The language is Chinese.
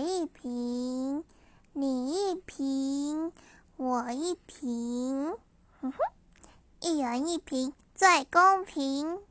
一瓶你一瓶我一瓶哼哼一人一瓶最公平。